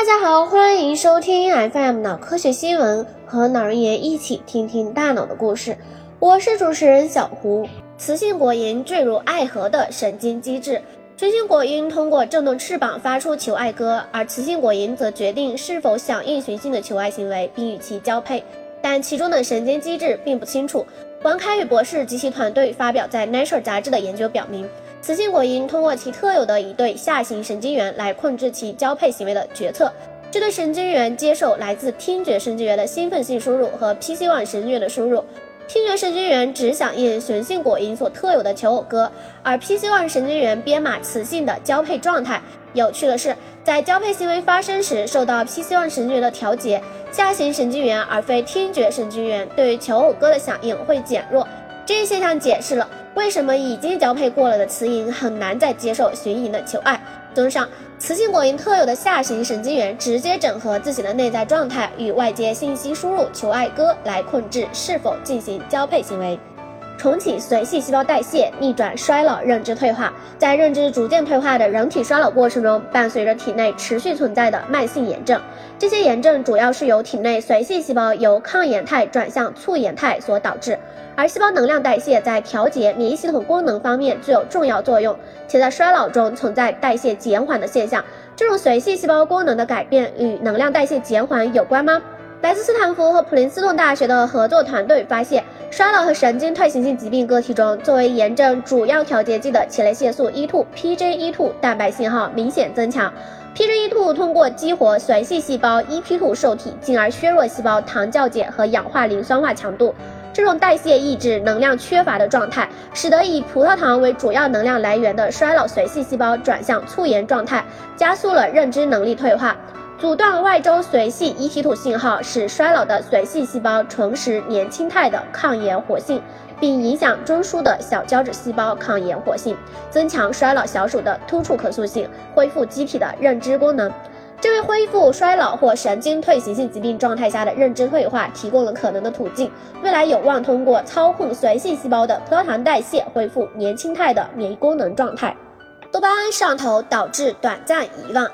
大家好，欢迎收听 FM 脑科学新闻，和脑人爷一起听听大脑的故事。我是主持人小胡。雌性果蝇坠入爱河的神经机制。雄性果蝇通过振动翅膀发出求爱歌，而雌性果蝇则决定是否响应雄性的求爱行为，并与其交配。但其中的神经机制并不清楚。王凯宇博士及其团队发表在《Nature》杂志的研究表明，雌性果蝇通过其特有的一对下行神经元来控制其交配行为的决策。这对神经元接受来自听觉神经元的兴奋性输入和 PC1 神经元的输入。听觉神经元只响应雄性果蝇所特有的求偶歌，而 PC1 神经元编码雌性的交配状态。有趣的是，在交配行为发生时，受到 PC1 神经元的调节，下行神经元而非听觉神经元对于求偶歌的响应会减弱。这一现象解释了为什么已经交配过了的雌蝇很难再接受雄蝇的求爱。综上，雌性果蝇特有的下行神经元直接整合自己的内在状态与外界信息输入求爱歌来控制是否进行交配行为。重启髓系细胞代谢，逆转衰老认知退化。在认知逐渐退化的人体衰老过程中，伴随着体内持续存在的慢性炎症。这些炎症主要是由体内髓系细胞由抗炎态转向促炎态所导致。而细胞能量代谢在调节免疫系统功能方面具有重要作用，且在衰老中存在代谢减缓的现象。这种髓系细胞功能的改变与能量代谢减缓有关吗？来自斯坦福和普林斯顿大学的合作团队发现，衰老和神经退行性疾病个体中，作为炎症主要调节剂的前列腺素 E2（PJE2） 蛋白信号明显增强。PJE2 通过激活髓系细胞 EP2 受体，进而削弱细胞糖酵解和氧化磷酸化强度。这种代谢抑制能量缺乏的状态，使得以葡萄糖为主要能量来源的衰老髓系细胞转向促炎状态，加速了认知能力退化。阻断外周髓系 EP2 信号，使衰老的髓系细胞重拾年轻态的抗炎活性，并影响中枢的小胶质细胞抗炎活性，增强衰老小鼠的突触可塑性，恢复机体的认知功能。这为恢复衰老或神经退行性疾病状态下的认知退化提供了可能的途径。未来有望通过操控髓系细胞的葡萄糖代谢，恢复年轻态的免疫功能状态。多巴胺上头导致短暂遗忘。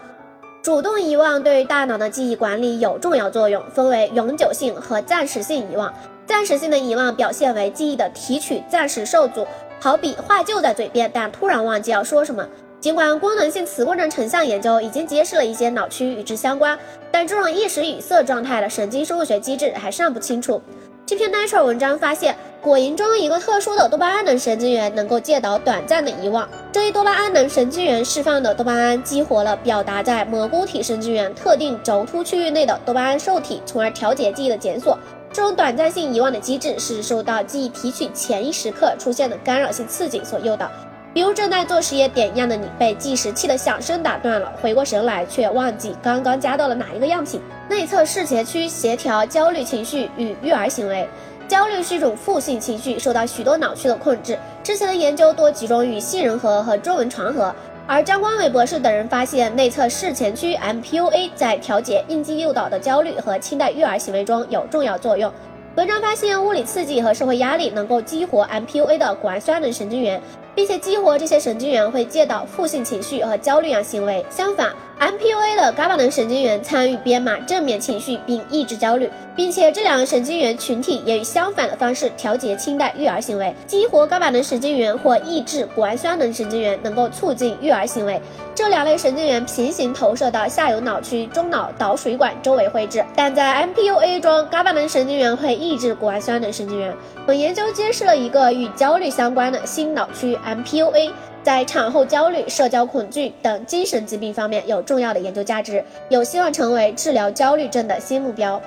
主动遗忘对于大脑的记忆管理有重要作用，分为永久性和暂时性遗忘。暂时性的遗忘表现为记忆的提取暂时受阻，好比话就在嘴边，但突然忘记要说什么。尽管功能性磁共振成像研究已经揭示了一些脑区与之相关，但这种一时语塞状态的神经生物学机制还尚不清楚。这篇 Nature 文章发现，果蝇中一个特殊的多巴胺能神经元能够介导短暂的遗忘。这一多巴胺能神经元释放的多巴胺激活了表达在蘑菇体神经元特定轴突区域内的多巴胺受体，从而调节记忆的检索。这种短暂性遗忘的机制是受到记忆提取前一时刻出现的干扰性刺激所诱导。比如正在做实验点样的你被计时器的响声打断了，回过神来却忘记刚刚加到了哪一个样品。内侧视觉区协调焦虑情绪与育儿行为。焦虑是一种负性情绪，受到许多脑区的控制。之前的研究多集中于杏仁核和中文床核，而张光伟博士等人发现内侧视前区 mP u a 在调节应激诱导的焦虑和清代育儿行为中有重要作用。文章发现，物理刺激和社会压力能够激活 mP u a 的谷氨酸能神经元。并且激活这些神经元会介导负性情绪和焦虑样行为。相反，MPOA 的伽马能神经元参与编码正面情绪并抑制焦虑，并且这两个神经元群体也以相反的方式调节清代育儿行为。激活伽马能神经元或抑制谷氨酸能神经元能够促进育儿行为。这两类神经元平行投射到下游脑区中脑导水管周围绘制，但在 MPOA 中，伽马能神经元会抑制谷氨酸能神经元。本研究揭示了一个与焦虑相关的新脑区。MPOA 在产后焦虑、社交恐惧等精神疾病方面有重要的研究价值，有希望成为治疗焦虑症的新目标。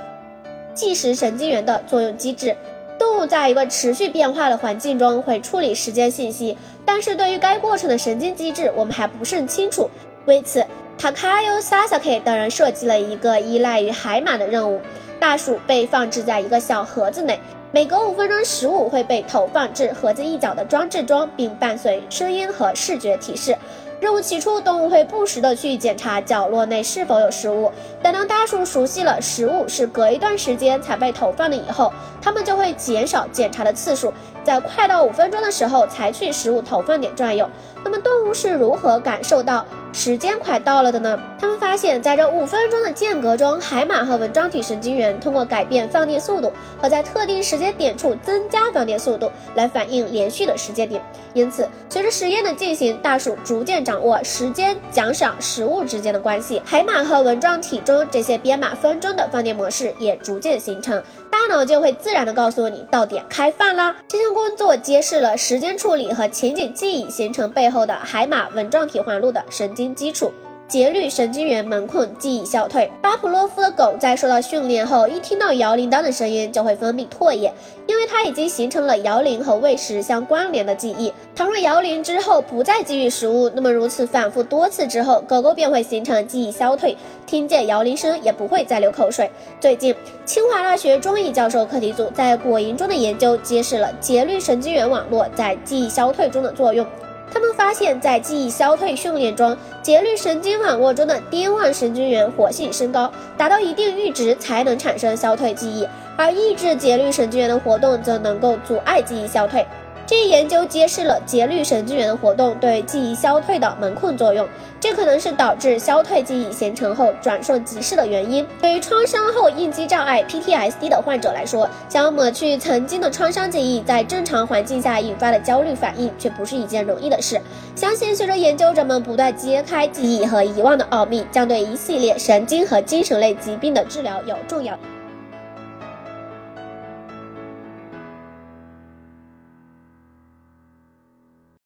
计时神经元的作用机制：动物在一个持续变化的环境中会处理时间信息，但是对于该过程的神经机制，我们还不甚清楚。为此，Takayo Sasaki 等人设计了一个依赖于海马的任务：大鼠被放置在一个小盒子内。每隔五分钟，食物会被投放至盒子一角的装置中，并伴随声音和视觉提示。任务起初，动物会不时地去检查角落内是否有食物，但当大鼠熟悉了食物是隔一段时间才被投放的以后，它们就会减少检查的次数，在快到五分钟的时候才去食物投放点转悠。那么，动物是如何感受到时间快到了的呢？他们发现，在这五分钟的间隔中，海马和纹状体神经元通过改变放电速度和在特定时间点处增加放电速度来反映连续的时间点。因此，随着实验的进行，大鼠逐渐掌握时间、奖赏、食物之间的关系。海马和纹状体中这些编码分钟的放电模式也逐渐形成，大脑就会自然的告诉你到点开饭啦。这项工作揭示了时间处理和情景记忆形成背后的海马纹状体环路的神经基础。节律神经元门困，记忆消退。巴甫洛夫的狗在受到训练后，一听到摇铃铛的声音就会分泌唾液，因为它已经形成了摇铃和喂食相关联的记忆。倘若摇铃之后不再给予食物，那么如此反复多次之后，狗狗便会形成记忆消退，听见摇铃声也不会再流口水。最近，清华大学中医教授课题组在果蝇中的研究揭示了节律神经元网络在记忆消退中的作用。他们发现，在记忆消退训练中，节律神经网络中的滇望神经元活性升高，达到一定阈值才能产生消退记忆，而抑制节律神经元的活动则能够阻碍记忆消退。这一研究揭示了节律神经元的活动对记忆消退的门困作用，这可能是导致消退记忆形成后转瞬即逝的原因。对于创伤后应激障碍 （PTSD） 的患者来说，想要抹去曾经的创伤记忆，在正常环境下引发的焦虑反应却不是一件容易的事。相信随着研究者们不断揭开记忆和遗忘的奥秘，将对一系列神经和精神类疾病的治疗有重要。